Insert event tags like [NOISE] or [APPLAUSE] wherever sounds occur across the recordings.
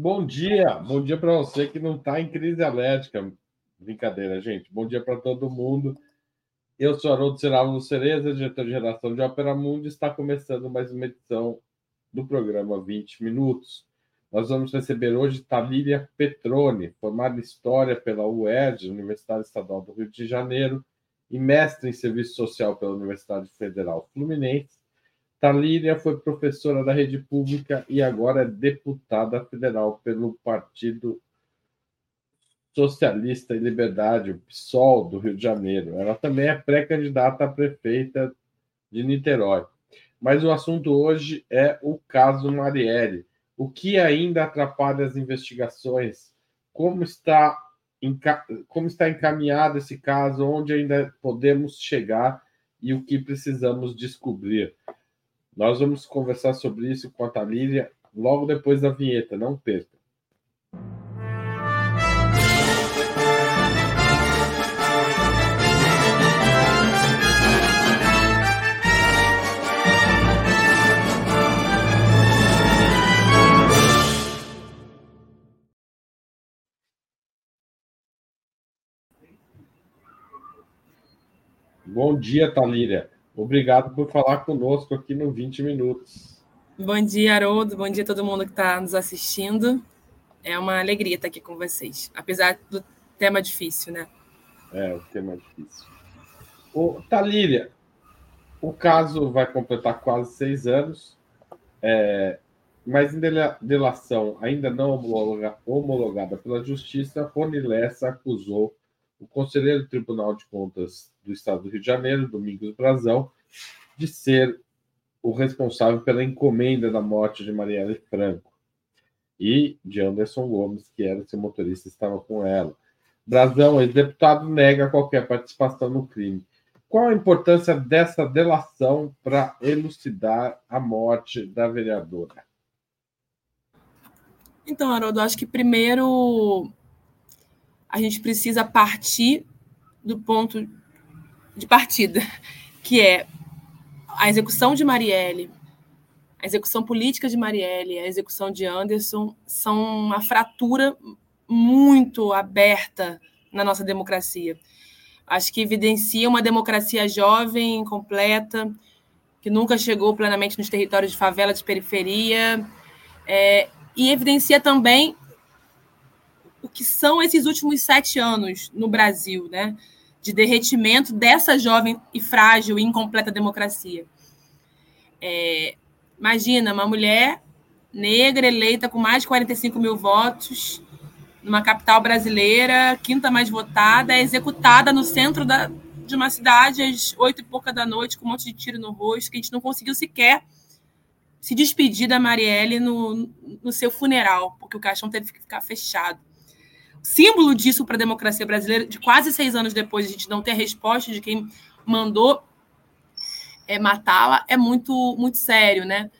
Bom dia, bom dia para você que não está em crise alérgica. Brincadeira, gente. Bom dia para todo mundo. Eu sou Haroldo Seravo Cereza, diretor de redação de Ópera Mundo, e está começando mais uma edição do programa 20 Minutos. Nós vamos receber hoje Talíria Petrone, formada em História pela UERJ, Universidade Estadual do Rio de Janeiro, e mestre em Serviço Social pela Universidade Federal Fluminense Talíria foi professora da rede pública e agora é deputada federal pelo Partido Socialista e Liberdade, o PSOL, do Rio de Janeiro. Ela também é pré-candidata a prefeita de Niterói. Mas o assunto hoje é o caso Marielle. O que ainda atrapalha as investigações? Como está, como está encaminhado esse caso? Onde ainda podemos chegar? E o que precisamos descobrir? Nós vamos conversar sobre isso com a Talíria logo depois da vinheta, não perca. Bom dia, Talíria. Obrigado por falar conosco aqui no 20 Minutos. Bom dia, Haroldo. Bom dia a todo mundo que está nos assistindo. É uma alegria estar aqui com vocês, apesar do tema difícil, né? É, o tema difícil. O Talíria, o caso vai completar quase seis anos, é, mas em delação ainda não homologada pela Justiça, Rony Lessa acusou o conselheiro do Tribunal de Contas do Estado do Rio de Janeiro, Domingos Brazão, de ser o responsável pela encomenda da morte de Marielle Franco e de Anderson Gomes, que era seu motorista, estava com ela. Brazão, ex-deputado, nega qualquer participação no crime. Qual a importância dessa delação para elucidar a morte da vereadora? Então, Haroldo, acho que primeiro a gente precisa partir do ponto de partida, [LAUGHS] que é a execução de Marielle, a execução política de Marielle, a execução de Anderson são uma fratura muito aberta na nossa democracia. Acho que evidencia uma democracia jovem, completa, que nunca chegou plenamente nos territórios de favela, de periferia, é, e evidencia também o que são esses últimos sete anos no Brasil, né? De derretimento dessa jovem e frágil e incompleta democracia. É, imagina, uma mulher negra eleita com mais de 45 mil votos, numa capital brasileira, quinta mais votada, é executada no centro da, de uma cidade às oito e pouca da noite, com um monte de tiro no rosto, que a gente não conseguiu sequer se despedir da Marielle no, no seu funeral, porque o caixão teve que ficar fechado símbolo disso para a democracia brasileira, de quase seis anos depois a gente não ter a resposta de quem mandou é, matá-la, é muito, muito sério, né?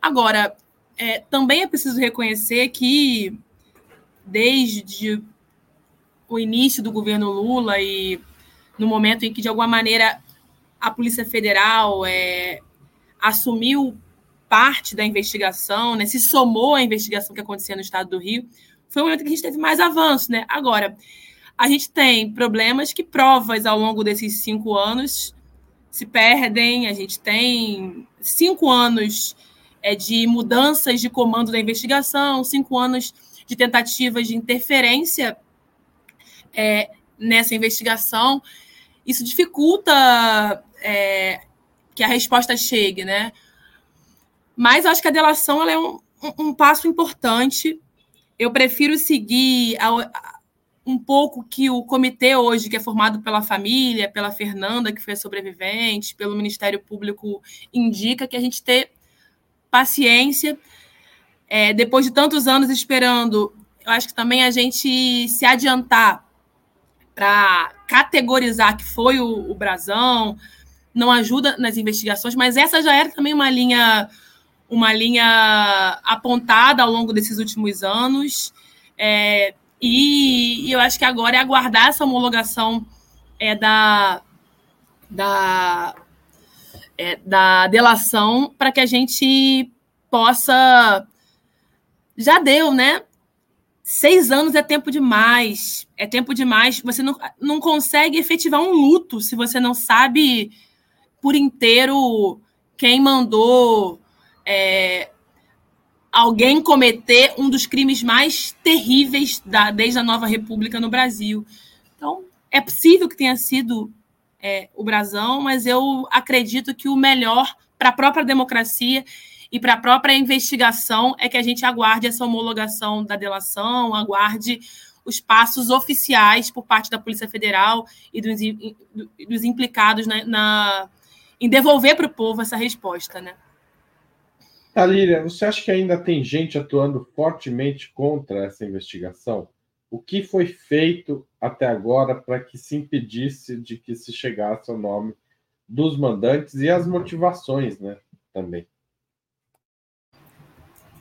Agora, é, também é preciso reconhecer que desde o início do governo Lula e no momento em que, de alguma maneira, a Polícia Federal é, assumiu parte da investigação, né, se somou à investigação que acontecia no estado do Rio, foi o momento que a gente teve mais avanço, né? Agora, a gente tem problemas que provas ao longo desses cinco anos se perdem, a gente tem cinco anos é, de mudanças de comando da investigação, cinco anos de tentativas de interferência é, nessa investigação. Isso dificulta é, que a resposta chegue, né? Mas acho que a delação é um, um passo importante eu prefiro seguir um pouco que o comitê hoje, que é formado pela família, pela Fernanda, que foi a sobrevivente, pelo Ministério Público, indica que a gente ter paciência. É, depois de tantos anos esperando, eu acho que também a gente se adiantar para categorizar que foi o, o Brasão, não ajuda nas investigações, mas essa já era também uma linha uma linha apontada ao longo desses últimos anos. É, e, e, eu acho que agora é aguardar essa homologação é, da, da, é, da delação para que a gente possa. Já deu, né? seis anos é tempo demais. É tempo demais. Você não, não consegue efetivar um luto se você não sabe por inteiro quem mandou é, alguém cometer um dos crimes mais terríveis da, desde a nova república no Brasil. Então, é possível que tenha sido é, o Brasão, mas eu acredito que o melhor para a própria democracia e para a própria investigação é que a gente aguarde essa homologação da delação, aguarde os passos oficiais por parte da Polícia Federal e dos, dos implicados na, na, em devolver para o povo essa resposta, né? Talíria, você acha que ainda tem gente atuando fortemente contra essa investigação? O que foi feito até agora para que se impedisse de que se chegasse ao nome dos mandantes e as motivações, né? Também.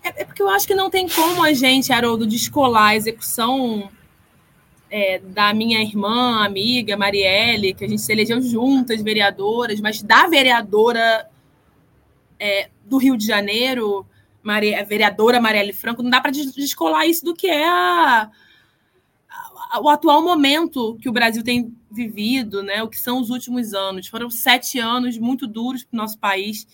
É, é porque eu acho que não tem como a gente, Haroldo, descolar a execução é, da minha irmã, amiga, Marielle, que a gente se elegeu juntas, vereadoras, mas da vereadora é, do Rio de Janeiro, Maria, a vereadora Marielle Franco, não dá para descolar isso do que é a, a, o atual momento que o Brasil tem vivido, né? o que são os últimos anos. Foram sete anos muito duros para o nosso país,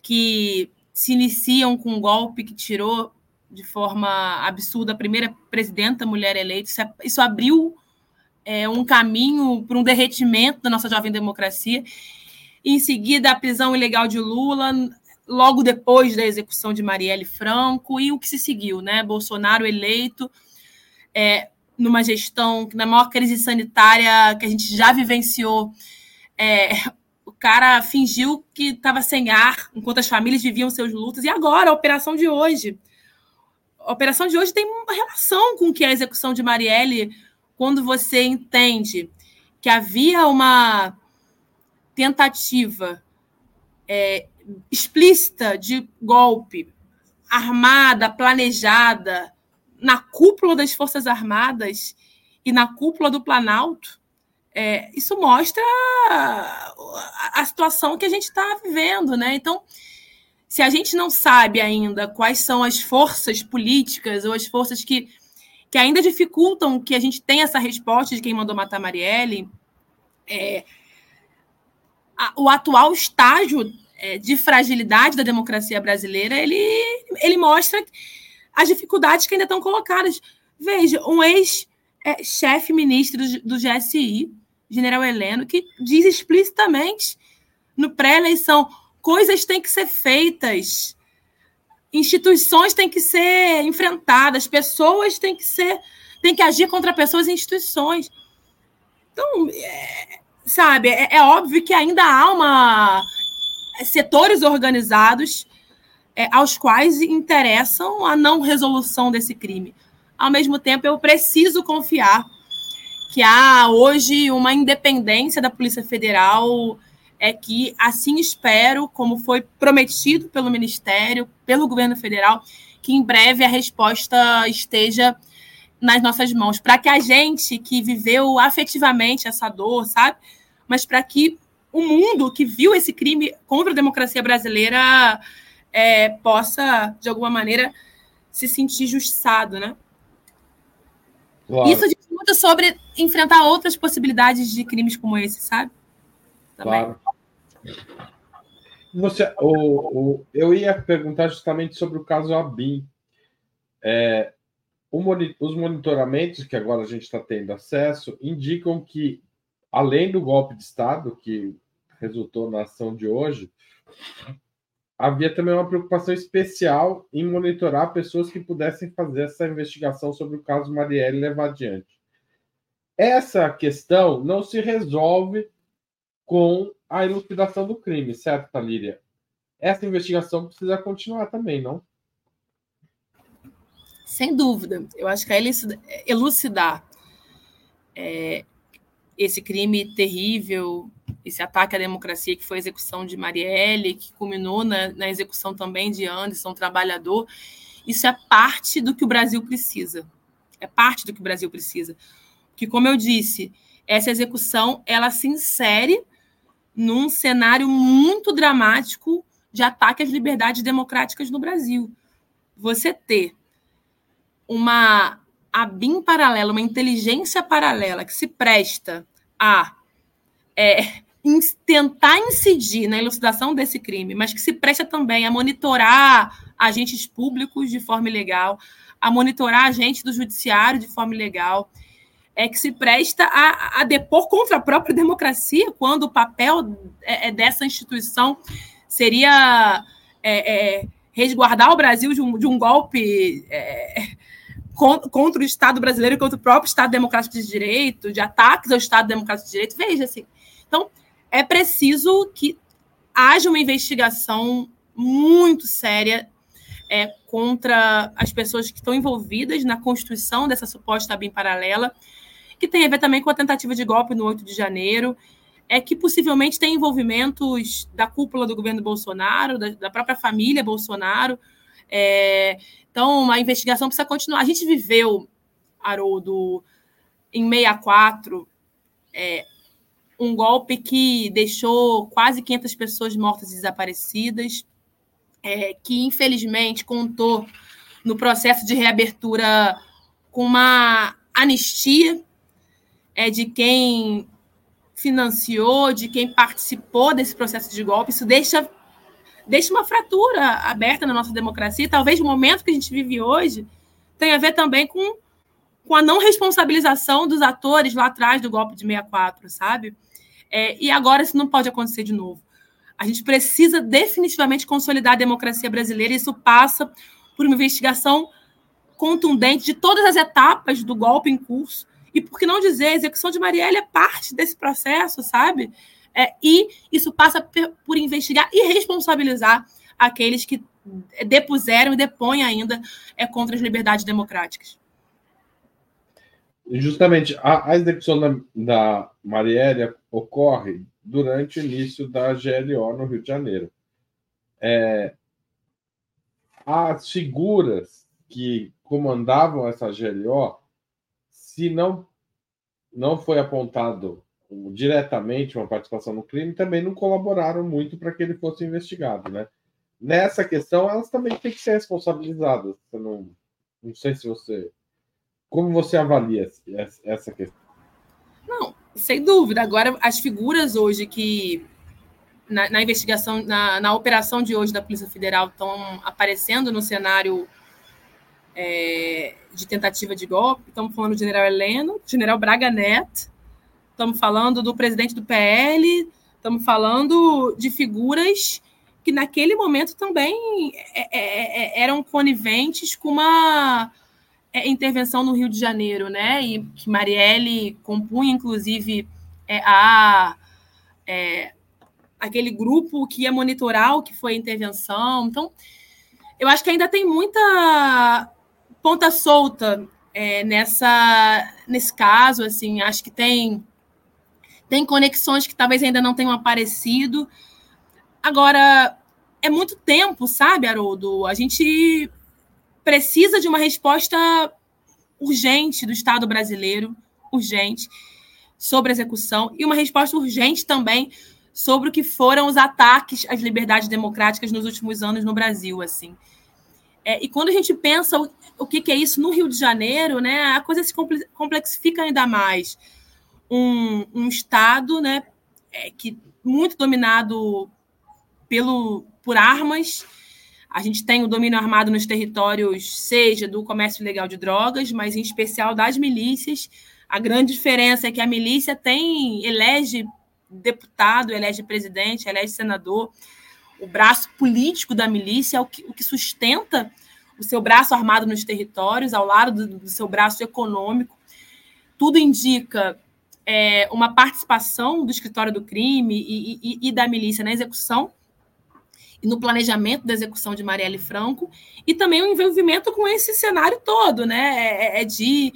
que se iniciam com um golpe que tirou de forma absurda a primeira presidenta mulher eleita. Isso, é, isso abriu é, um caminho para um derretimento da nossa jovem democracia. Em seguida, a prisão ilegal de Lula, logo depois da execução de Marielle Franco, e o que se seguiu, né? Bolsonaro eleito, é, numa gestão, na maior crise sanitária que a gente já vivenciou. É, cara fingiu que estava sem ar enquanto as famílias viviam seus lutos. E agora, a operação de hoje. A operação de hoje tem uma relação com o que é a execução de Marielle, quando você entende que havia uma tentativa é, explícita de golpe armada, planejada, na cúpula das Forças Armadas e na cúpula do Planalto, é, isso mostra a, a situação que a gente está vivendo, né? Então, se a gente não sabe ainda quais são as forças políticas ou as forças que, que ainda dificultam que a gente tenha essa resposta de quem mandou matar Marielle, é, o atual estágio é, de fragilidade da democracia brasileira, ele, ele mostra as dificuldades que ainda estão colocadas. Veja, um ex-chefe ministro do GSI general Heleno, que diz explicitamente no pré-eleição: coisas têm que ser feitas, instituições têm que ser enfrentadas, pessoas têm que ser, têm que agir contra pessoas e instituições. Então, é, sabe, é, é, óbvio que ainda há uma setores organizados é, aos quais interessam a não resolução desse crime. Ao mesmo tempo, eu preciso confiar que há hoje uma independência da Polícia Federal, é que assim espero, como foi prometido pelo Ministério, pelo governo federal, que em breve a resposta esteja nas nossas mãos, para que a gente que viveu afetivamente essa dor, sabe? Mas para que o mundo que viu esse crime contra a democracia brasileira é, possa, de alguma maneira, se sentir justiçado, né? Claro. Isso diz muito sobre enfrentar outras possibilidades de crimes como esse, sabe? Também. Claro. Você, o, o, eu ia perguntar justamente sobre o caso Abin. É, o, os monitoramentos que agora a gente está tendo acesso indicam que, além do golpe de Estado que resultou na ação de hoje, havia também uma preocupação especial em monitorar pessoas que pudessem fazer essa investigação sobre o caso Marielle levar adiante. Essa questão não se resolve com a elucidação do crime, certo, Talíria? Essa investigação precisa continuar também, não? Sem dúvida. Eu acho que é elucidar é, esse crime terrível, esse ataque à democracia que foi a execução de Marielle, que culminou na, na execução também de Anderson, trabalhador, isso é parte do que o Brasil precisa. É parte do que o Brasil precisa. Que, como eu disse, essa execução ela se insere num cenário muito dramático de ataque às liberdades democráticas no Brasil. Você ter uma a BIM paralela, uma inteligência paralela que se presta a é, tentar incidir na elucidação desse crime, mas que se presta também a monitorar agentes públicos de forma ilegal, a monitorar agentes do judiciário de forma ilegal, é que se presta a, a depor contra a própria democracia, quando o papel é, é dessa instituição seria é, é, resguardar o Brasil de um, de um golpe é, contra o Estado brasileiro e contra o próprio Estado Democrático de Direito, de ataques ao Estado Democrático de Direito. Veja, assim. Então, é preciso que haja uma investigação muito séria é, contra as pessoas que estão envolvidas na constituição dessa suposta BIM paralela, que tem a ver também com a tentativa de golpe no 8 de janeiro, é que possivelmente tem envolvimentos da cúpula do governo Bolsonaro, da, da própria família Bolsonaro, é, então, a investigação precisa continuar. A gente viveu, Haroldo, em 64, é, um golpe que deixou quase 500 pessoas mortas e desaparecidas, é, que infelizmente contou no processo de reabertura com uma anistia é, de quem financiou, de quem participou desse processo de golpe. Isso deixa deixa uma fratura aberta na nossa democracia. Talvez o momento que a gente vive hoje tenha a ver também com, com a não responsabilização dos atores lá atrás do golpe de 64, sabe? É, e agora isso não pode acontecer de novo. A gente precisa definitivamente consolidar a democracia brasileira e isso passa por uma investigação contundente de todas as etapas do golpe em curso. E por que não dizer, a execução de Marielle é parte desse processo, sabe? É, e isso passa por investigar e responsabilizar aqueles que depuseram e depõem ainda é, contra as liberdades democráticas. Justamente, a, a execução da, da Marielle ocorre durante o início da GLO no Rio de Janeiro. É, as figuras que comandavam essa GLO, se não, não foi apontado diretamente uma participação no crime, também não colaboraram muito para que ele fosse investigado, né? Nessa questão, elas também têm que ser responsabilizadas. Eu não, não sei se você. Como você avalia essa questão? Não, sem dúvida. Agora, as figuras hoje que na, na investigação, na, na, operação de hoje da Polícia Federal estão aparecendo no cenário é, de tentativa de golpe. Estamos falando do general Heleno, general Braga Neto, estamos falando do presidente do PL, estamos falando de figuras que naquele momento também é, é, é, eram coniventes com uma intervenção no Rio de Janeiro, né? E que Marielle compunha, inclusive, a é, aquele grupo que ia monitorar o que foi a intervenção. Então, eu acho que ainda tem muita ponta solta é, nessa nesse caso, assim, acho que tem tem conexões que talvez ainda não tenham aparecido. Agora, é muito tempo, sabe, Haroldo? A gente precisa de uma resposta urgente do Estado brasileiro, urgente, sobre a execução, e uma resposta urgente também sobre o que foram os ataques às liberdades democráticas nos últimos anos no Brasil, assim. É, e quando a gente pensa o, o que, que, é isso no Rio de Janeiro, né, a coisa se complexifica ainda mais um, um Estado né, é, que muito dominado pelo, por armas. A gente tem o domínio armado nos territórios, seja do comércio ilegal de drogas, mas em especial das milícias. A grande diferença é que a milícia tem elege deputado, elege presidente, elege senador. O braço político da milícia é o que, o que sustenta o seu braço armado nos territórios, ao lado do, do seu braço econômico. Tudo indica é, uma participação do escritório do crime e, e, e, da milícia na execução e no planejamento da execução de Marielle Franco, e também o envolvimento com esse cenário todo, né? É, é, de,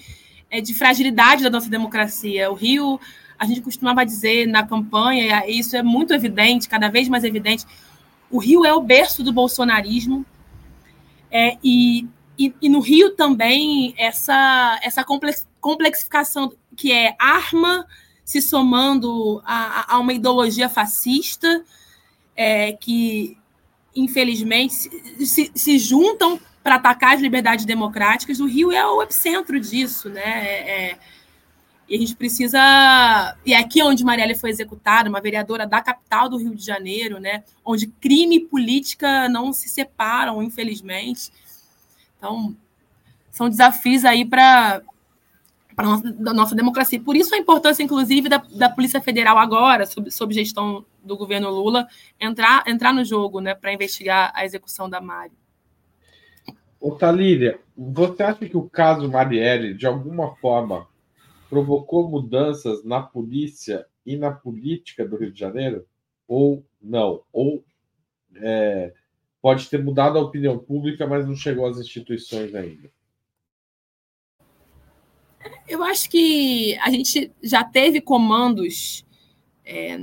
é de fragilidade da nossa democracia. O Rio, a gente costumava dizer na campanha, e isso é muito evidente, cada vez mais evidente, o Rio é o berço do bolsonarismo, é, e, e, e, no Rio também essa, essa complexificação que é arma se somando a, a uma ideologia fascista, é, que infelizmente se, se, juntam para atacar as liberdades democráticas. O Rio é o epicentro disso, né? É, é, e a gente precisa. E é aqui onde Marielle foi executada, uma vereadora da capital do Rio de Janeiro, né? Onde crime e política não se separam, infelizmente. Então, são desafios aí para a nossa, democracia. Por isso a importância, inclusive, da, da Polícia Federal agora, sob, sob gestão do governo Lula, entrar, entrar no jogo né, para investigar a execução da Mari. Ô, você acha que o caso Marielle, de alguma forma, provocou mudanças na polícia e na política do Rio de Janeiro? Ou não? Ou é, pode ter mudado a opinião pública, mas não chegou às instituições ainda? Eu acho que a gente já teve comandos é,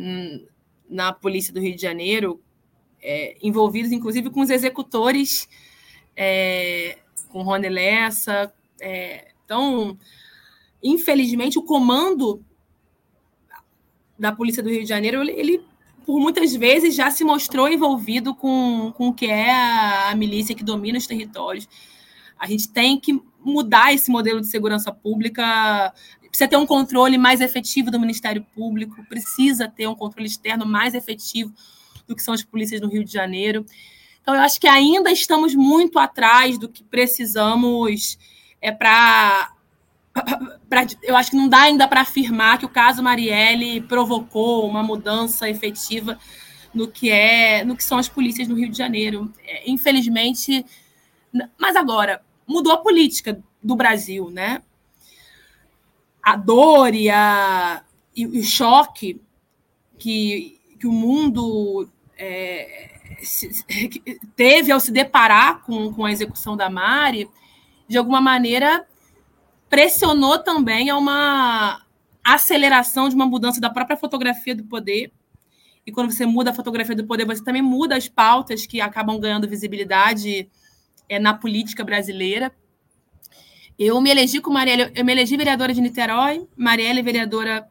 na Polícia do Rio de Janeiro é, envolvidos, inclusive, com os executores é, com Rony Lessa. É, então, infelizmente, o comando da Polícia do Rio de Janeiro, ele, por muitas vezes já se mostrou envolvido com, com o que é a milícia que domina os territórios. A gente tem que mudar esse modelo de segurança pública, precisa ter um controle mais efetivo do Ministério Público, precisa ter um controle externo mais efetivo do que são as polícias no Rio de Janeiro. Então, eu acho que ainda estamos muito atrás do que precisamos é, para. [COUGHS] Eu acho que não dá ainda para afirmar que o caso Marielle provocou uma mudança efetiva no que é no que são as polícias no Rio de Janeiro. É, infelizmente, mas agora mudou a política do Brasil, né? A dor e, a, e o choque que, que o mundo é, teve ao se deparar com, com a execução da Mari, de alguma maneira pressionou também a uma aceleração de uma mudança da própria fotografia do poder. E quando você muda a fotografia do poder, você também muda as pautas que acabam ganhando visibilidade é, na política brasileira. Eu me elegi com Marielle, eu me elegi vereadora de Niterói, Marielle vereadora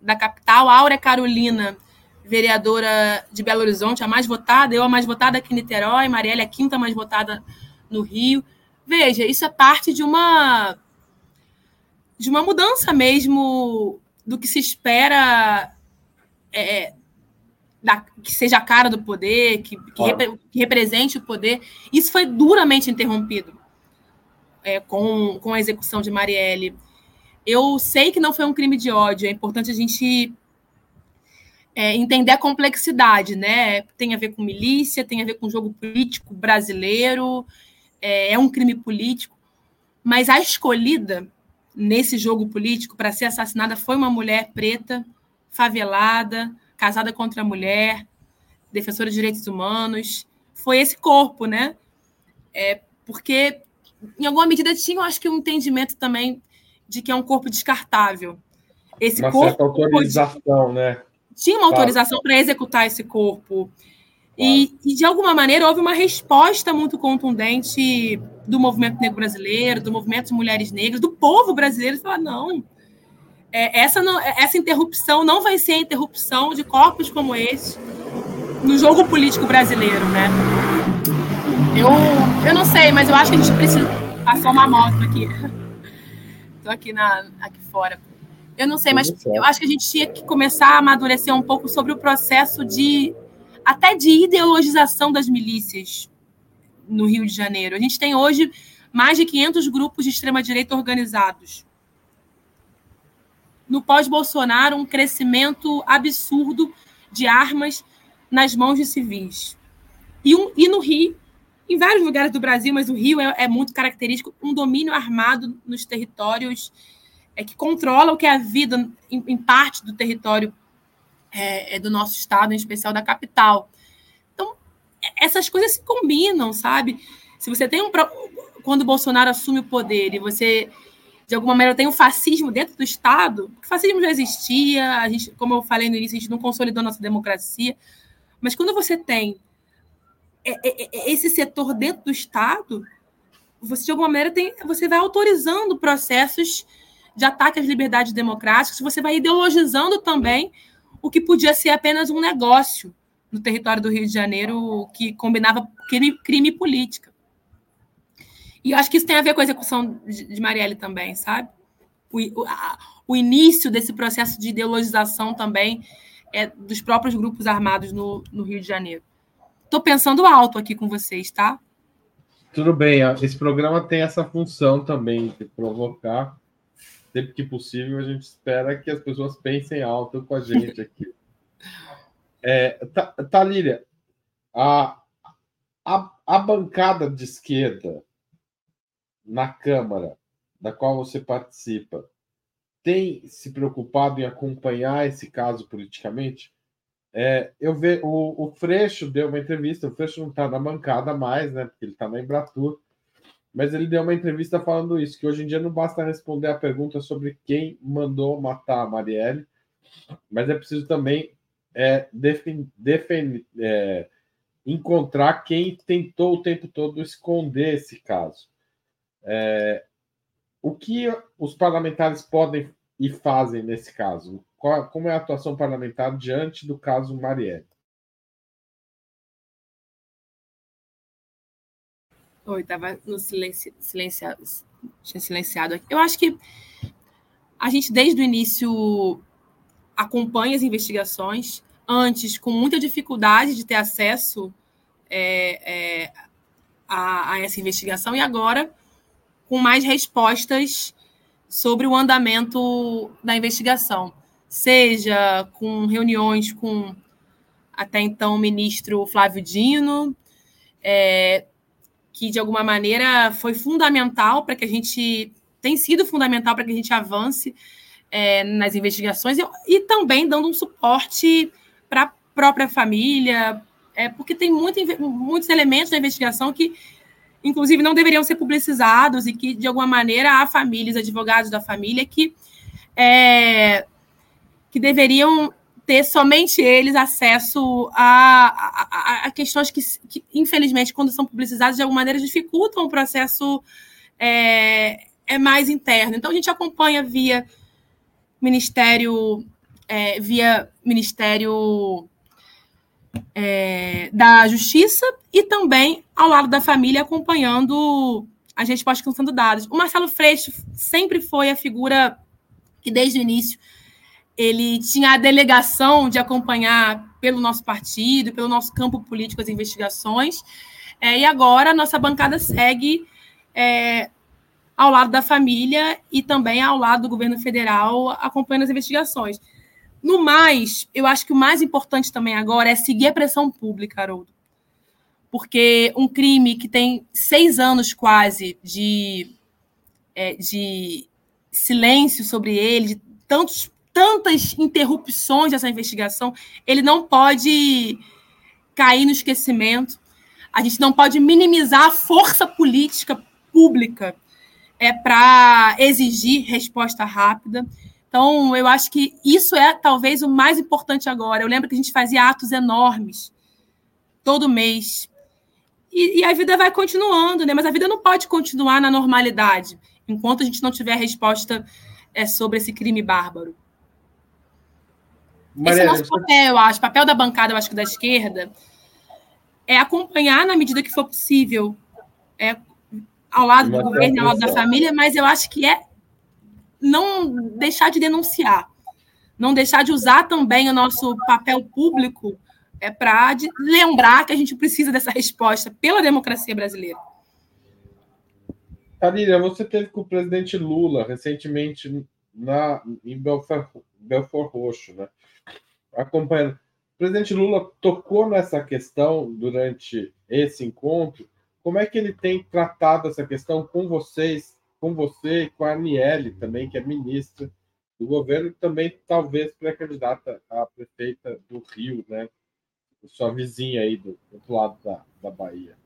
da capital, Áurea Carolina vereadora de Belo Horizonte, a mais votada, eu a mais votada aqui em Niterói, Marielle a quinta mais votada no Rio. Veja, isso é parte de uma de uma mudança mesmo do que se espera é, da, que seja a cara do poder, que, que, repre, que, represente o poder. Isso foi duramente interrompido é, com, com a execução de Marielle. Eu sei que não foi um crime de ódio, é importante a gente é, entender a complexidade, né? Tem a ver com milícia, tem a ver com jogo político brasileiro, é, é um crime político, mas a escolhida nesse jogo político para ser assassinada foi uma mulher preta, favelada, casada contra a mulher, defensora de direitos humanos. Foi esse corpo, né? É, porque, em alguma medida, tinha, eu acho que, um entendimento também de que é um corpo descartável. Esse uma corpo certa autorização, né? tinha uma autorização para executar esse corpo. E, e, de alguma maneira, houve uma resposta muito contundente do movimento negro brasileiro, do movimento de mulheres negras, do povo brasileiro, falar, não, é, essa, não, essa interrupção não vai ser a interrupção de corpos como esse no jogo político brasileiro, né? Eu, eu não sei, mas eu acho que a gente precisa passar uma moto aqui. [LAUGHS] Estou aqui, na, aqui fora. Eu não sei, mas eu acho que a gente tinha que começar a amadurecer um pouco sobre o processo de até de ideologização das milícias no Rio de Janeiro. A gente tem hoje mais de 500 grupos de extrema direita organizados. No pós-Bolsonaro, um crescimento absurdo de armas nas mãos de civis. E, um, e no Rio, em vários lugares do Brasil, mas o Rio é, é muito característico, um domínio armado nos territórios é, que controla o que é a vida em, em parte do território é, é, do nosso estado, em especial da capital. Então, essas coisas se combinam, sabe? Se você tem um. Quando o Bolsonaro assume o poder e você, de alguma maneira, tem um fascismo dentro do Estado, o fascismo já existia, a gente, como eu falei no início, a gente não consolidou nossa democracia, mas quando você tem é, é, é, esse setor dentro do Estado, você, de alguma maneira, tem, você vai autorizando processos de ataque às liberdades democráticas, você vai ideologizando também o que podia ser apenas um negócio no território do Rio de Janeiro que combinava crime, crime e política. E eu acho que isso tem a ver com a execução de Marielle também, sabe? O, o, a, o início desse processo de ideologização também é dos próprios grupos armados no, no Rio de Janeiro. Estou pensando alto aqui com vocês, tá? Tudo bem. Esse programa tem essa função também de provocar. Sempre que possível, a gente espera que as pessoas pensem alto com a gente [LAUGHS] aqui. É, Talíria, a, a, a bancada de esquerda na Câmara, da qual você participa, tem se preocupado em acompanhar esse caso politicamente? É, eu ve, o, o Freixo deu uma entrevista, o Freixo não está na bancada mais, né? Porque ele está na Embratur, mas ele deu uma entrevista falando isso, que hoje em dia não basta responder a pergunta sobre quem mandou matar a Marielle, mas é preciso também é, defin, defin, é, encontrar quem tentou o tempo todo esconder esse caso. É, o que os parlamentares podem e fazem nesse caso? Qual, como é a atuação parlamentar diante do caso Marielle? Oi, estava no silêncio, silenciado, tinha silenciado aqui. Eu acho que a gente, desde o início, acompanha as investigações. Antes, com muita dificuldade de ter acesso é, é, a, a essa investigação, e agora com mais respostas sobre o andamento da investigação, seja com reuniões com até então o ministro Flávio Dino, é, que de alguma maneira foi fundamental para que a gente tem sido fundamental para que a gente avance é, nas investigações e, e, também dando um suporte para a própria família, é, porque tem muito, muitos elementos da investigação que inclusive não deveriam ser publicizados e que, de alguma maneira, há famílias, advogados da família que, é, que deveriam ter somente eles acesso a, a, a questões que, que, infelizmente, quando são publicizadas, de alguma maneira dificultam o processo é, é mais interno. Então, a gente acompanha via Ministério, é, via Ministério é, da Justiça e também ao lado da família, acompanhando as respostas que estão sendo dadas. O Marcelo Freixo sempre foi a figura que, desde o início, ele tinha a delegação de acompanhar pelo nosso partido, pelo nosso campo político as investigações. É, e agora a nossa bancada segue é, ao lado da família e também ao lado do governo federal acompanhando as investigações. No mais, eu acho que o mais importante também agora é seguir a pressão pública, Haroldo. Porque um crime que tem seis anos quase de, é, de silêncio sobre ele, de tantos, tantas interrupções dessa investigação, ele não pode cair no esquecimento. A gente não pode minimizar a força política pública é, para exigir resposta rápida. Então, eu acho que isso é talvez o mais importante agora. Eu lembro que a gente fazia atos enormes todo mês. E, e, a vida vai continuando, né? Mas a vida não pode continuar na normalidade enquanto a gente não tiver a resposta é, sobre esse crime bárbaro. Esse é o nosso papel, eu acho. O papel da bancada, eu acho que da esquerda, é acompanhar na medida que for possível, é, ao lado do governo, ao lado da família, mas eu acho que é não deixar de denunciar, não deixar de usar também o nosso papel público é para lembrar que a gente precisa dessa resposta pela democracia brasileira. Karina, você teve com o presidente Lula recentemente na, em Belfort, Belfort Roxo, né? Acompanhando. O presidente Lula tocou nessa questão durante esse encontro. Como é que ele tem tratado essa questão com vocês com você e com a Aniele também, que é ministra do governo, também talvez pré-candidata a prefeita do Rio, né? Sua vizinha aí do, do outro lado da, da Bahia.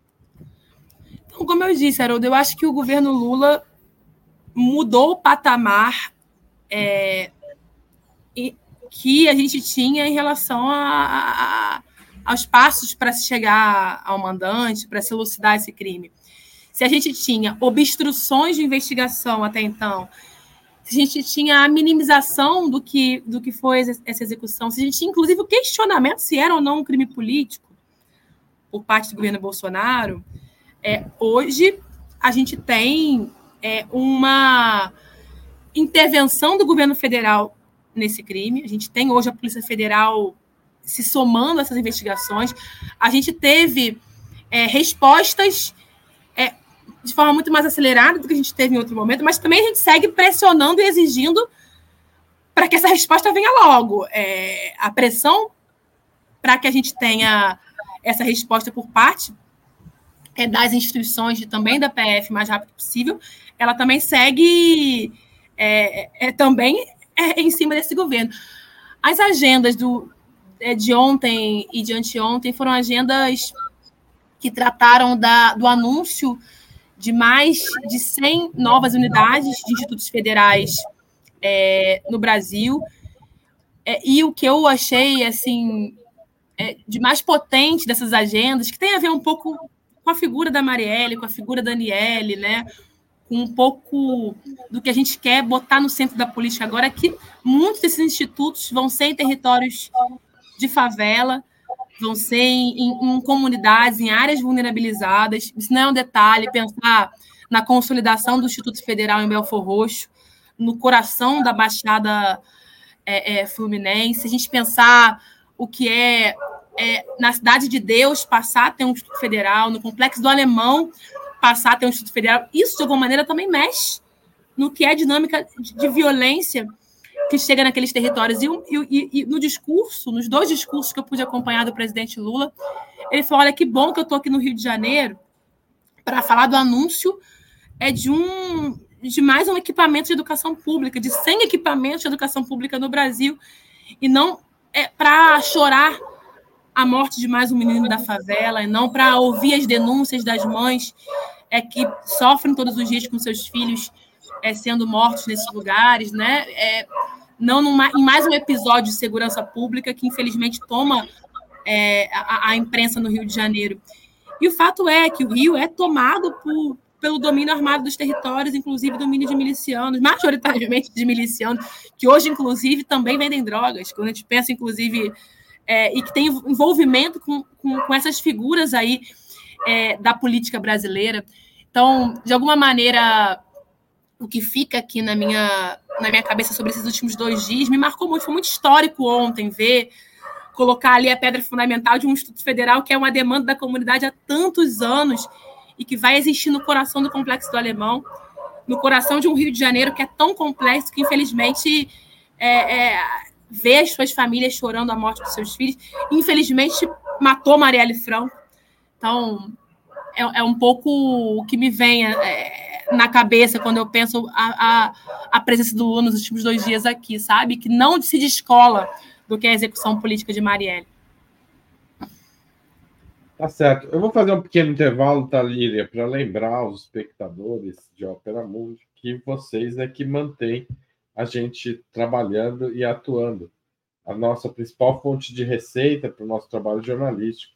Então, como eu disse, Haroldo, eu acho que o governo Lula mudou o patamar é, que a gente tinha em relação a, a, aos passos para se chegar ao mandante, para se elucidar esse crime se a gente tinha obstruções de investigação até então, se a gente tinha a minimização do que, do que foi essa execução, se a gente tinha, inclusive, o questionamento se era ou não um crime político por parte do governo Bolsonaro, é, hoje a gente tem é, uma intervenção do governo federal nesse crime. A gente tem hoje a Polícia Federal se somando a essas investigações. A gente teve é, respostas de forma muito mais acelerada do que a gente teve em outro momento, mas também a gente segue pressionando e exigindo para que essa resposta venha logo. É, a pressão para que a gente tenha essa resposta por parte é, das instituições e também da PF mais rápido possível, ela também segue é, é, também é, em cima desse governo. As agendas do, é, de ontem e de anteontem foram agendas que trataram da, do anúncio de mais de 100 novas unidades de institutos federais é, no Brasil. É, e o que eu achei assim é, de mais potente dessas agendas, que tem a ver um pouco com a figura da Marielle, com a figura da Aniele, né? com um pouco do que a gente quer botar no centro da política agora, que muitos desses institutos vão ser em territórios de favela, vão ser em, em, em comunidades, em áreas vulnerabilizadas. Isso não é um detalhe, pensar na consolidação do Instituto Federal em Belfor Roxo, no coração da Baixada é, é, Fluminense, a gente pensar o que é, é, na Cidade de Deus passar a ter um Instituto Federal, no Complexo do Alemão passar a ter um Instituto Federal, isso de alguma maneira também mexe no que é dinâmica de, de violência que chega naqueles territórios. E, e, e, no discurso, nos dois discursos que eu pude acompanhar do presidente Lula, ele falou: olha, que bom que eu estou aqui no Rio de Janeiro para falar do anúncio é de um de mais um equipamento de educação pública, de 100 equipamentos de educação pública no Brasil, e não é para chorar a morte de mais um menino da favela, e não para ouvir as denúncias das mães é, que sofrem todos os dias com seus filhos é, sendo mortos nesses lugares, né? É, não numa, em mais um episódio de segurança pública que infelizmente toma é, a, a imprensa no Rio de Janeiro. E o fato é que o Rio é tomado por, pelo domínio armado dos territórios, inclusive domínio de milicianos, majoritariamente de milicianos, que hoje, inclusive, também vendem drogas. Quando a gente pensa, inclusive, é, e que tem envolvimento com, com, com essas figuras aí é, da política brasileira. Então, de alguma maneira, o que fica aqui na minha, na minha cabeça sobre esses últimos dois dias me marcou muito. Foi muito histórico ontem ver colocar ali a pedra fundamental de um Instituto Federal que é uma demanda da comunidade há tantos anos e que vai existir no coração do Complexo do Alemão, no coração de um Rio de Janeiro que é tão complexo que, infelizmente, é, é, vê as suas famílias chorando a morte dos seus filhos. Infelizmente, matou Marielle Franco. Então, é, é um pouco o que me vem é, na cabeça quando eu penso a, a, a presença do Lula nos últimos dois dias aqui, sabe? Que não se descola do que é a execução política de Marielle. Tá certo. Eu vou fazer um pequeno intervalo, Talíria, para lembrar os espectadores de Ópera Mundi que vocês é que mantêm a gente trabalhando e atuando. A nossa principal fonte de receita para o nosso trabalho jornalístico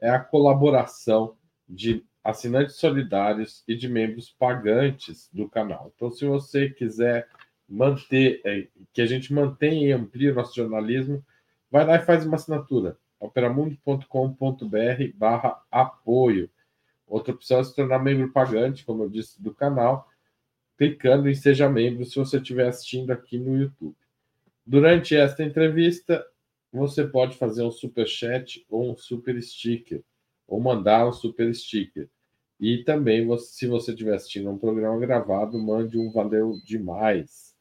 é a colaboração de assinantes solidários e de membros pagantes do canal. Então, se você quiser manter, é, que a gente mantenha e amplie o nosso jornalismo, vai lá e faz uma assinatura operamundi.com.br barra apoio. Outra opção é se tornar membro pagante, como eu disse, do canal, clicando em Seja Membro se você estiver assistindo aqui no YouTube. Durante esta entrevista, você pode fazer um super chat ou um super sticker, ou mandar um super sticker. E também, se você estiver assistindo um programa gravado, mande um valeu demais.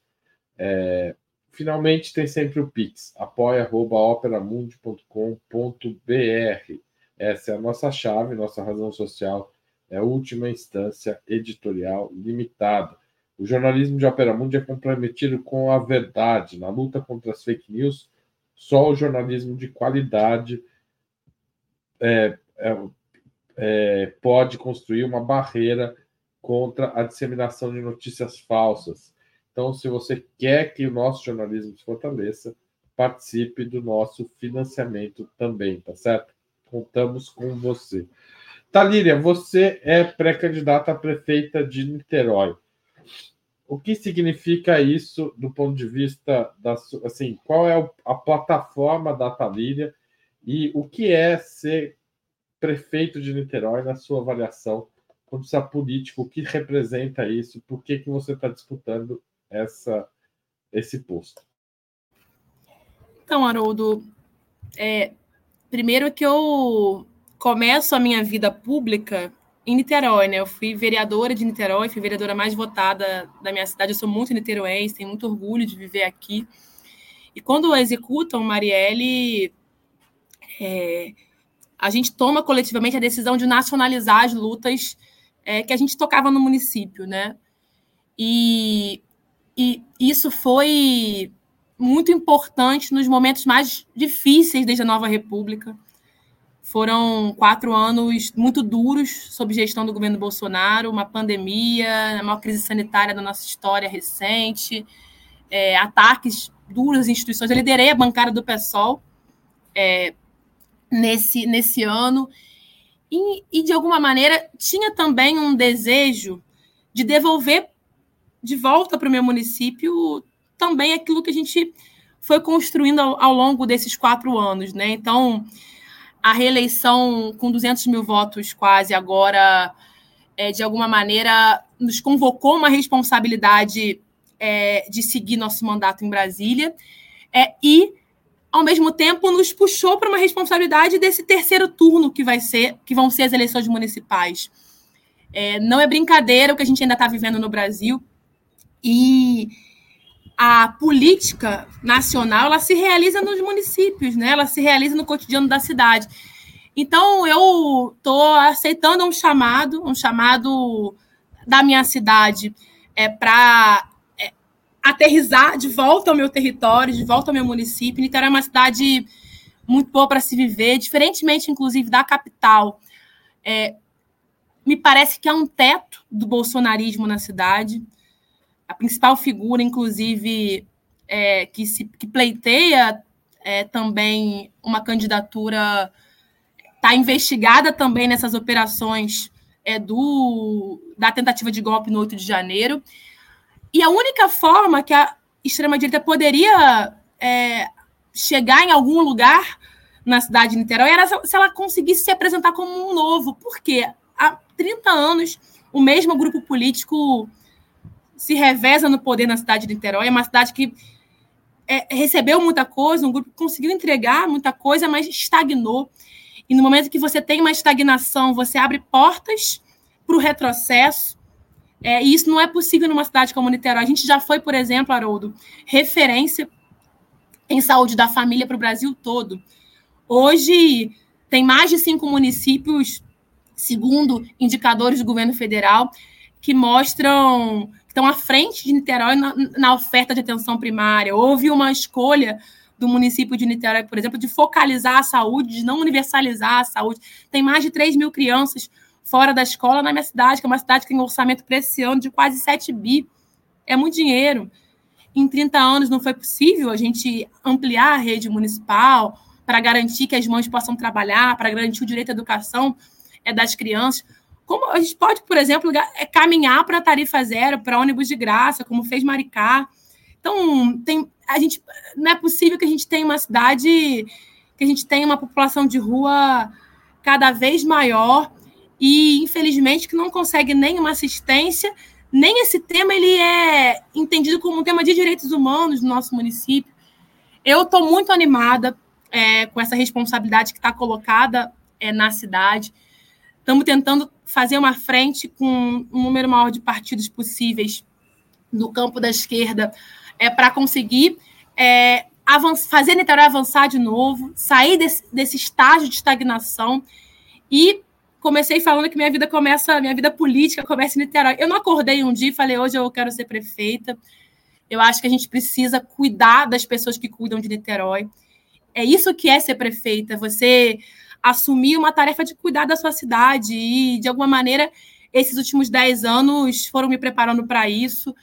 É, Finalmente, tem sempre o Pix, apoia.operamundi.com.br. Essa é a nossa chave, nossa razão social, é a última instância editorial limitada. O jornalismo de Opera Mundi é comprometido com a verdade. Na luta contra as fake news, só o jornalismo de qualidade é, é, é, pode construir uma barreira contra a disseminação de notícias falsas então, se você quer que o nosso jornalismo se fortaleça, participe do nosso financiamento também, tá certo? Contamos com você. Talíria, você é pré-candidata a prefeita de Niterói. O que significa isso do ponto de vista da assim, qual é a plataforma da Talíria e o que é ser prefeito de Niterói na sua avaliação ponto de vista político, o que representa isso? Por que, que você está disputando essa, esse posto? Então, Haroldo, é, primeiro que eu começo a minha vida pública em Niterói, né? Eu fui vereadora de Niterói, fui vereadora mais votada da minha cidade. Eu sou muito niteroense, tenho muito orgulho de viver aqui. E quando executam Marielle, é, a gente toma coletivamente a decisão de nacionalizar as lutas é, que a gente tocava no município, né? E, e isso foi muito importante nos momentos mais difíceis desde a nova República. Foram quatro anos muito duros sob gestão do governo Bolsonaro, uma pandemia, a maior crise sanitária da nossa história recente, é, ataques duros às instituições. Eu liderei a bancada do PSOL é, nesse, nesse ano e, e, de alguma maneira, tinha também um desejo de devolver de volta para o meu município também aquilo que a gente foi construindo ao, ao longo desses quatro anos. Né? Então, a reeleição com 200 mil votos quase agora, é, de alguma maneira, nos convocou uma responsabilidade é, de seguir nosso mandato em Brasília é, e, ao mesmo tempo, nos puxou para uma responsabilidade desse terceiro turno que vai ser, que vão ser as eleições municipais. É, não é brincadeira o que a gente ainda está vivendo no Brasil e a política nacional ela se realiza nos municípios, né? Ela se realiza no cotidiano da cidade. Então eu estou aceitando um chamado, um chamado da minha cidade é para aterrizar de volta ao meu território, de volta ao meu município. Niterói é uma cidade muito boa para se viver, diferentemente, inclusive, da capital. É, me parece que há um teto do bolsonarismo na cidade a principal figura, inclusive, é, que, se, que pleiteia é, também uma candidatura, está investigada também nessas operações é, do, da tentativa de golpe no 8 de janeiro. E a única forma que a extrema-direita poderia é, chegar em algum lugar na cidade de Niterói era se ela conseguisse se apresentar como um novo. Por quê? Há 30 anos, o mesmo grupo político se reveza no poder na cidade de Niterói. É uma cidade que é, recebeu muita coisa, um grupo que conseguiu entregar muita coisa, mas estagnou. E no momento que você tem uma estagnação, você abre portas para o retrocesso. É, e isso não é possível numa cidade como Niterói. A gente já foi, por exemplo, Haroldo, referência em saúde da família para o Brasil todo. Hoje, tem mais de cinco municípios, segundo indicadores do governo federal, que mostram estão à frente de Niterói na, na oferta de atenção primária. Houve uma escolha do município de Niterói, por exemplo, de focalizar a saúde, de não universalizar a saúde. Tem mais de 3 mil crianças fora da escola na minha cidade, que é uma cidade que tem um orçamento para esse ano de quase 7 bi. É muito dinheiro. Em 30 anos não foi possível a gente ampliar a rede municipal para garantir que as mães possam trabalhar, para garantir o direito à educação é, das crianças. Como a gente pode, por exemplo, é, caminhar para tarifa zero, para ônibus de graça, como fez Maricá. Então, tem, a gente, não é possível que a gente tenha uma cidade, que a gente tenha uma população de rua cada vez maior e, infelizmente, que não consegue nenhuma assistência, nem esse tema ele é entendido como um tema de direitos humanos no nosso município. Eu estou muito animada é, com essa responsabilidade que está colocada é, na cidade. Estamos tentando fazer uma frente com um número maior de partidos possíveis no campo da esquerda é, para conseguir é, fazer Niterói avançar de novo, sair desse, desse estágio de estagnação e comecei falando que minha vida começa, minha vida política começa em Niterói. Eu não acordei um dia e falei, hoje eu quero ser prefeita. Eu acho que a gente precisa cuidar das pessoas que cuidam de Niterói. É isso que é ser prefeita, você assumir uma tarefa de cuidar da sua cidade. E, de alguma maneira, esses últimos dez anos foram me preparando para isso.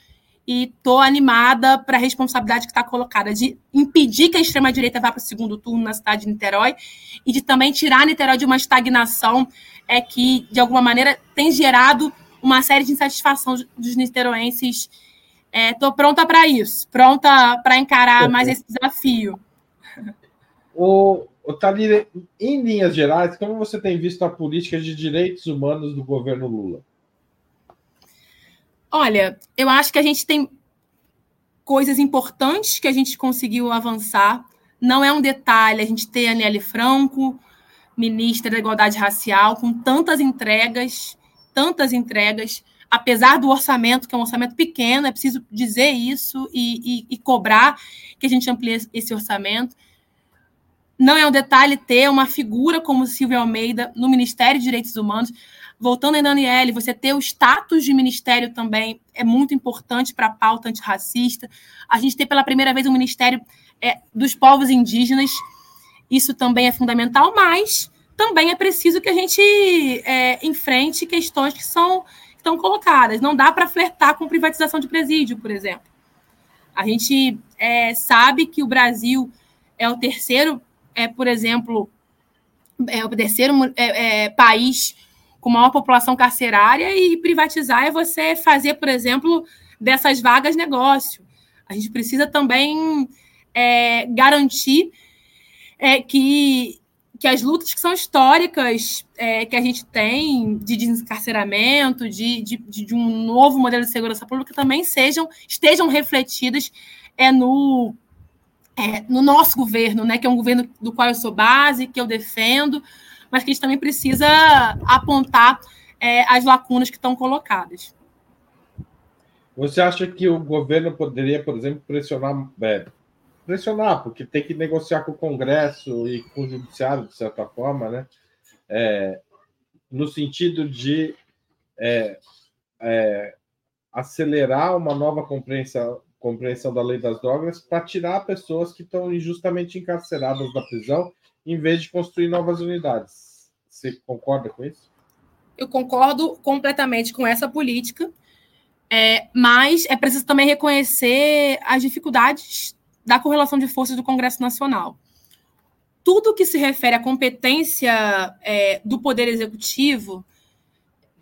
E estou animada para a responsabilidade que está colocada de impedir que a extrema-direita vá para o segundo turno na cidade de Niterói e de também tirar Niterói de uma estagnação é que, de alguma maneira, tem gerado uma série de insatisfação dos niteroenses. Estou é, pronta para isso, pronta para encarar mais esse desafio. O, Thalira, em linhas gerais, como você tem visto a política de direitos humanos do governo Lula? Olha, eu acho que a gente tem coisas importantes que a gente conseguiu avançar. Não é um detalhe a gente ter a Nelly Franco, ministra da Igualdade Racial, com tantas entregas, tantas entregas, apesar do orçamento, que é um orçamento pequeno, é preciso dizer isso e, e, e cobrar que a gente amplie esse orçamento. Não é um detalhe ter uma figura como Silvia Almeida no Ministério de Direitos Humanos. Voltando a Daniele, você ter o status de ministério também é muito importante para a pauta antirracista. A gente ter pela primeira vez um ministério é, dos povos indígenas, isso também é fundamental, mas também é preciso que a gente é, enfrente questões que são estão colocadas. Não dá para flertar com privatização de presídio, por exemplo. A gente é, sabe que o Brasil é o terceiro, é, por exemplo, é o terceiro é, é, país com maior população carcerária e privatizar é você fazer, por exemplo, dessas vagas negócio. A gente precisa também é, garantir é, que, que as lutas que são históricas é, que a gente tem de desencarceramento, de, de, de, um novo modelo de segurança pública também sejam estejam refletidas é, no, é, no nosso governo, né, que é um governo do qual eu sou base, que eu defendo, mas que a gente também precisa apontar é, as lacunas que estão colocadas. Você acha que o governo poderia, por exemplo, pressionar, é, pressionar, porque tem que negociar com o Congresso e com o Judiciário, de certa forma, né? É, no sentido de é, é acelerar uma nova compreensão, compreensão da lei das drogas para tirar pessoas que estão injustamente encarceradas da prisão em vez de construir novas unidades. Você concorda com isso? Eu concordo completamente com essa política, é, mas é preciso também reconhecer as dificuldades da correlação de forças do Congresso Nacional. Tudo que se refere à competência é, do Poder Executivo,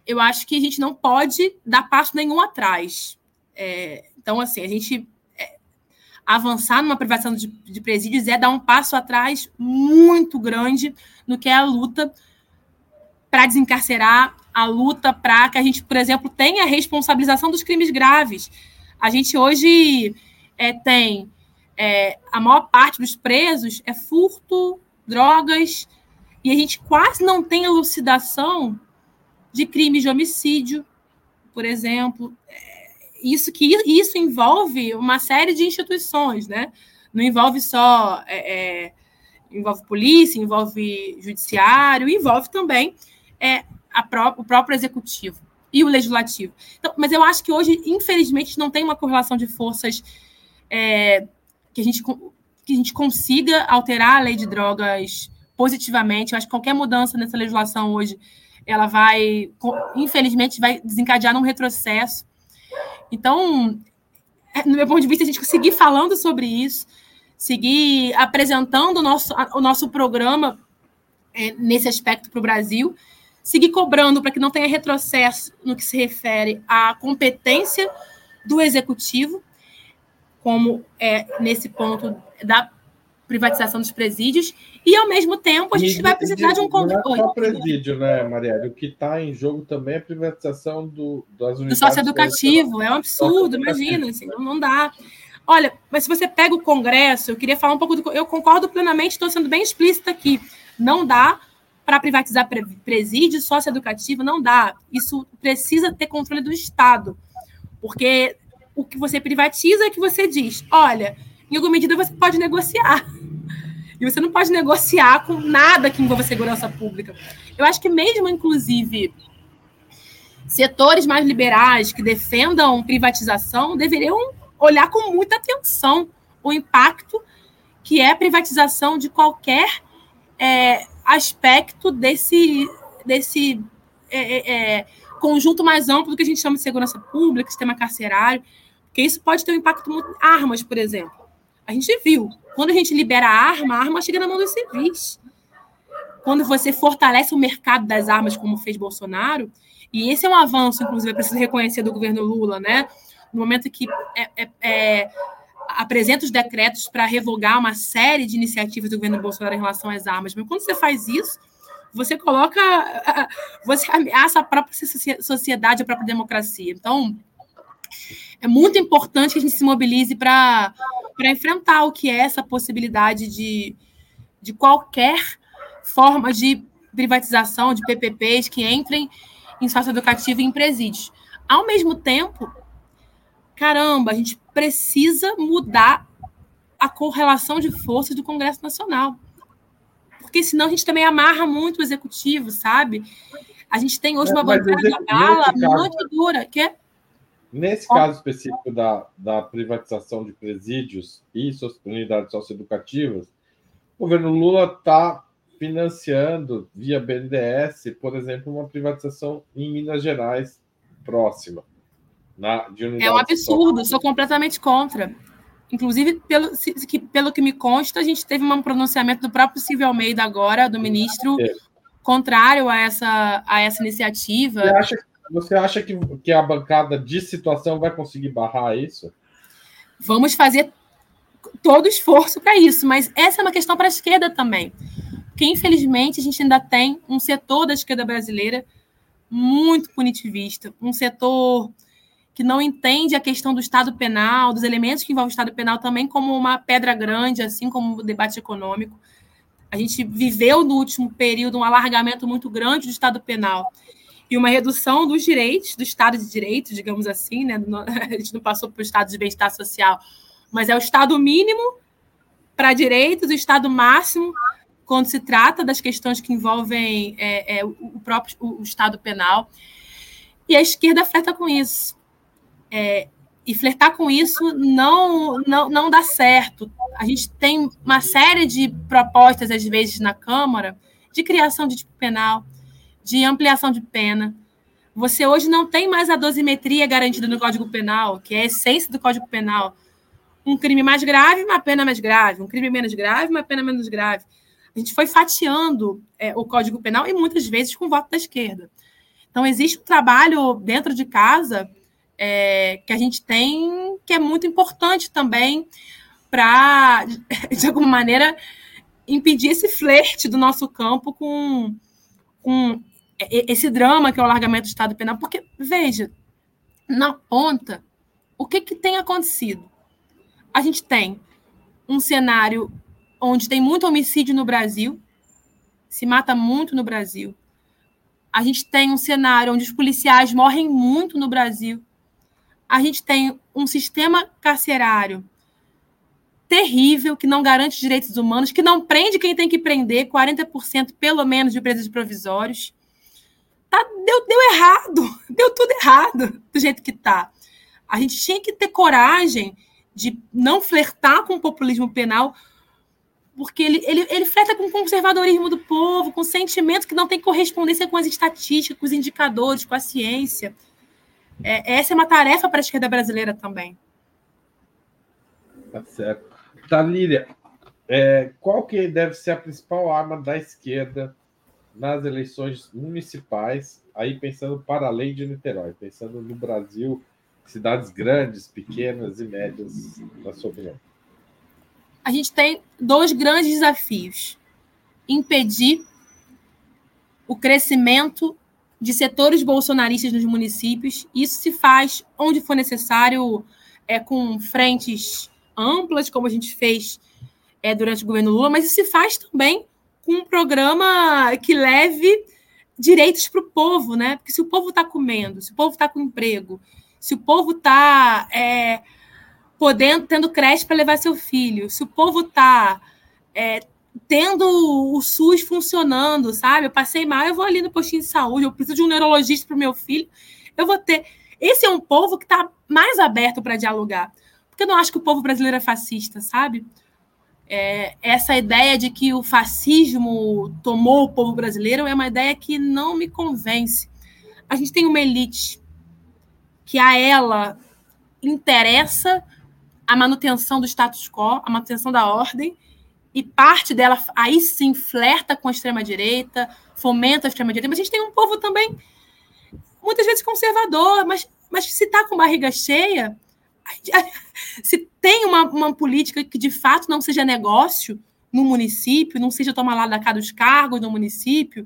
eu acho que a gente não pode dar passo nenhum atrás. É, então, assim, a gente avançar numa privatização de, de presídios é dar um passo atrás muito grande no que é a luta para desencarcerar, a luta para que a gente, por exemplo, tenha responsabilização dos crimes graves. A gente hoje é, tem é, a maior parte dos presos é furto, drogas, e a gente quase não tem elucidação de crimes de homicídio, por exemplo. É, isso que isso envolve uma série de instituições, né? Não envolve só é, é, envolve polícia, envolve judiciário, envolve também é, pró o próprio executivo e o legislativo. Então, mas eu acho que hoje, infelizmente, não tem uma correlação de forças é, que a gente que a gente consiga alterar a lei de drogas positivamente. Eu acho que qualquer mudança nessa legislação hoje, ela vai, infelizmente, vai desencadear num retrocesso então, é, no meu ponto de vista, a gente seguir falando sobre isso, seguir apresentando o nosso, o nosso programa é, nesse aspecto para o Brasil, seguir cobrando para que não tenha retrocesso no que se refere à competência do executivo, como é nesse ponto da privatização dos presídios, e ao mesmo tempo a gente e, vai precisar de um controle. Não é só presídio, né, Marielle? O que está em jogo também é a privatização do, das unidades. Do sócio-educativo, é um absurdo, imagina, assim, não, não dá. Olha, mas se você pega o Congresso, eu queria falar um pouco do. Eu concordo plenamente, estou sendo bem explícita aqui. Não dá para privatizar presídio, sócio-educativo, não dá. Isso precisa ter controle do Estado. Porque o que você privatiza é que você diz: olha, em alguma medida você pode negociar. [LAUGHS] E você não pode negociar com nada que envolva segurança pública. Eu acho que mesmo, inclusive, setores mais liberais que defendam privatização deveriam olhar com muita atenção o impacto que é a privatização de qualquer é, aspecto desse, desse é, é, é conjunto mais amplo do que a gente chama de segurança pública, sistema carcerário, porque isso pode ter um impacto muito. Armas, por exemplo. A gente viu. Quando a gente libera a arma, a arma chega na mão dos civis. Quando você fortalece o mercado das armas, como fez Bolsonaro, e esse é um avanço, inclusive, é preciso reconhecer do governo Lula, né? No momento que é, é, é, apresenta os decretos para revogar uma série de iniciativas do governo Bolsonaro em relação às armas. Mas quando você faz isso, você coloca, [LAUGHS] você ameaça a própria sociedade, a própria democracia. Então, é muito importante que a gente se mobilize para enfrentar o que é essa possibilidade de, de qualquer forma de privatização, de PPPs que entrem em sócio educativo e em presídios. Ao mesmo tempo, caramba, a gente precisa mudar a correlação de forças do Congresso Nacional. Porque senão a gente também amarra muito o executivo, sabe? A gente tem hoje é, uma bancada de bala muito dura, que é Nesse caso específico da, da privatização de presídios e suas unidades socioeducativas, o governo Lula está financiando, via BNDES, por exemplo, uma privatização em Minas Gerais próxima. Na, é um absurdo, sou completamente contra. Inclusive, pelo, se, que, pelo que me consta, a gente teve um pronunciamento do próprio Silvio Almeida agora, do ministro, é. contrário a essa, a essa iniciativa. Você acha que você acha que, que a bancada de situação vai conseguir barrar isso? Vamos fazer todo esforço para isso, mas essa é uma questão para a esquerda também. Porque, infelizmente, a gente ainda tem um setor da esquerda brasileira muito punitivista, um setor que não entende a questão do Estado penal, dos elementos que envolvem o Estado penal também como uma pedra grande, assim como o debate econômico. A gente viveu no último período um alargamento muito grande do Estado penal e uma redução dos direitos, do Estado de Direito, digamos assim, né? [LAUGHS] A gente não passou para o Estado de Bem-Estar Social, mas é o Estado mínimo para direitos, o Estado máximo quando se trata das questões que envolvem é, é, o próprio o Estado penal. E a esquerda flerta com isso. É, e flertar com isso não, não, não dá certo. A gente tem uma série de propostas, às vezes, na Câmara, de criação de tipo penal, de ampliação de pena. Você hoje não tem mais a dosimetria garantida no Código Penal, que é a essência do Código Penal. Um crime mais grave, uma pena mais grave. Um crime menos grave, uma pena menos grave. A gente foi fatiando é, o Código Penal e muitas vezes com voto da esquerda. Então, existe um trabalho dentro de casa é, que a gente tem que é muito importante também para, [LAUGHS] de alguma maneira, impedir esse flerte do nosso campo com, com esse drama que é o largamento do Estado penal, porque, veja, na ponta, o que, que tem acontecido? A gente tem um cenário onde tem muito homicídio no Brasil, se mata muito no Brasil. A gente tem um cenário onde os policiais morrem muito no Brasil. A gente tem um sistema carcerário terrível, que não garante direitos humanos, que não prende quem tem que prender, 40% pelo menos de presos provisórios tá, deu, deu errado, [LAUGHS] deu tudo errado do jeito que tá. A gente tinha que ter coragem de não flertar com o populismo penal, porque ele, ele, ele flerta com o conservadorismo do povo, com sentimentos que não tem correspondência com as estatísticas, com os indicadores, com a ciência. É, essa é uma tarefa para a esquerda brasileira também. Tá certo. Talíria, é, qual que deve ser a principal arma da esquerda nas eleições municipais, aí pensando para além de Niterói, pensando no Brasil, cidades grandes, pequenas e médias, na sua opinião? A gente tem dois grandes desafios: impedir o crescimento de setores bolsonaristas nos municípios. Isso se faz onde for necessário, é, com frentes amplas, como a gente fez é, durante o governo Lula, mas isso se faz também com um programa que leve direitos para o povo, né? Porque se o povo está comendo, se o povo está com emprego, se o povo está é, podendo, tendo creche para levar seu filho, se o povo está é, tendo o SUS funcionando, sabe? Eu passei mal, eu vou ali no postinho de saúde, eu preciso de um neurologista para o meu filho, eu vou ter. Esse é um povo que está mais aberto para dialogar. Porque eu não acho que o povo brasileiro é fascista, sabe? É, essa ideia de que o fascismo tomou o povo brasileiro é uma ideia que não me convence. A gente tem uma elite que a ela interessa a manutenção do status quo, a manutenção da ordem, e parte dela aí sim flerta com a extrema-direita, fomenta a extrema-direita, mas a gente tem um povo também muitas vezes conservador, mas, mas se está com barriga cheia, [LAUGHS] se tem uma, uma política que de fato não seja negócio no município, não seja tomar lá da cá dos cargos no município,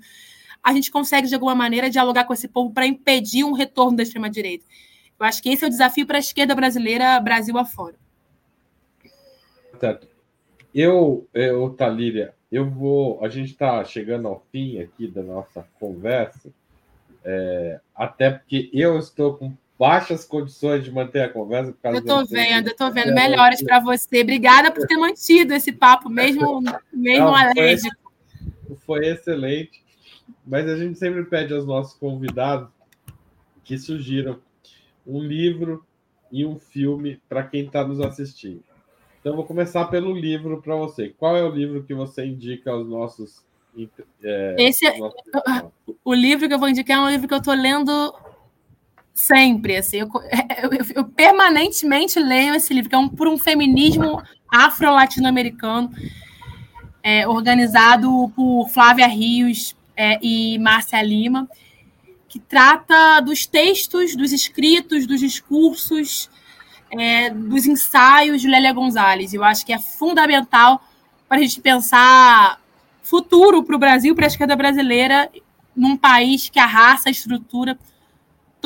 a gente consegue, de alguma maneira, dialogar com esse povo para impedir um retorno da extrema-direita. Eu acho que esse é o desafio para a esquerda brasileira, Brasil afora. Eu, eu Talíria, eu vou. A gente está chegando ao fim aqui da nossa conversa, é, até porque eu estou com baixas condições de manter a conversa. Por causa eu estou vendo, eu estou vendo. Melhores para você. Obrigada por ter mantido esse papo, mesmo, [LAUGHS] mesmo Não, alérgico. Foi, foi excelente. Mas a gente sempre pede aos nossos convidados que sugiram um livro e um filme para quem está nos assistindo. Então, vou começar pelo livro para você. Qual é o livro que você indica aos nossos. É, Esse é, nossos... o livro que eu vou indicar é um livro que eu estou lendo sempre. Assim, eu, eu, eu, permanentemente leio esse livro, que é um, por um feminismo afro-latino-americano, é, organizado por Flávia Rios é, e Márcia Lima, que trata dos textos, dos escritos, dos discursos é, dos ensaios de Lélia Gonzalez. Eu acho que é fundamental para a gente pensar futuro para o Brasil, para a esquerda brasileira, num país que a raça, a estrutura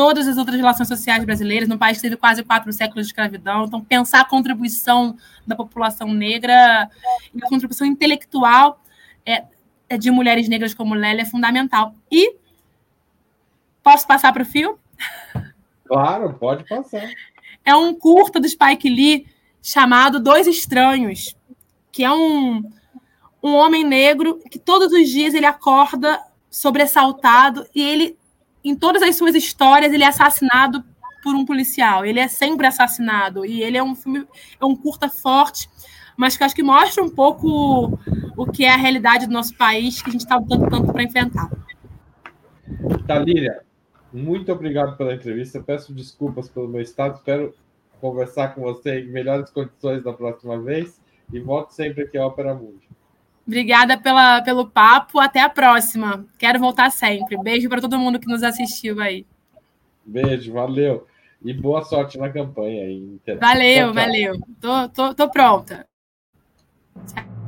todas as outras relações sociais brasileiras, num país que teve quase quatro séculos de escravidão. Então, pensar a contribuição da população negra e a contribuição intelectual é, é de mulheres negras como Lélia é fundamental. E posso passar para o fio? Claro, pode passar é um curta do Spike Lee chamado Dois Estranhos, que é um, um homem negro que todos os dias ele acorda sobressaltado e ele, em todas as suas histórias, ele é assassinado por um policial. Ele é sempre assassinado e ele é um filme, é um curta forte, mas que acho que mostra um pouco o que é a realidade do nosso país que a gente está lutando tanto para enfrentar. Talíria, muito obrigado pela entrevista. Peço desculpas pelo meu estado. Espero conversar com você em melhores condições da próxima vez. E volto sempre aqui ao Opera Mundi. Obrigada pela, pelo papo. Até a próxima. Quero voltar sempre. Beijo para todo mundo que nos assistiu aí. Beijo, valeu. E boa sorte na campanha aí. Valeu, tchau, tchau. valeu. Tô, tô, tô pronta. Tchau.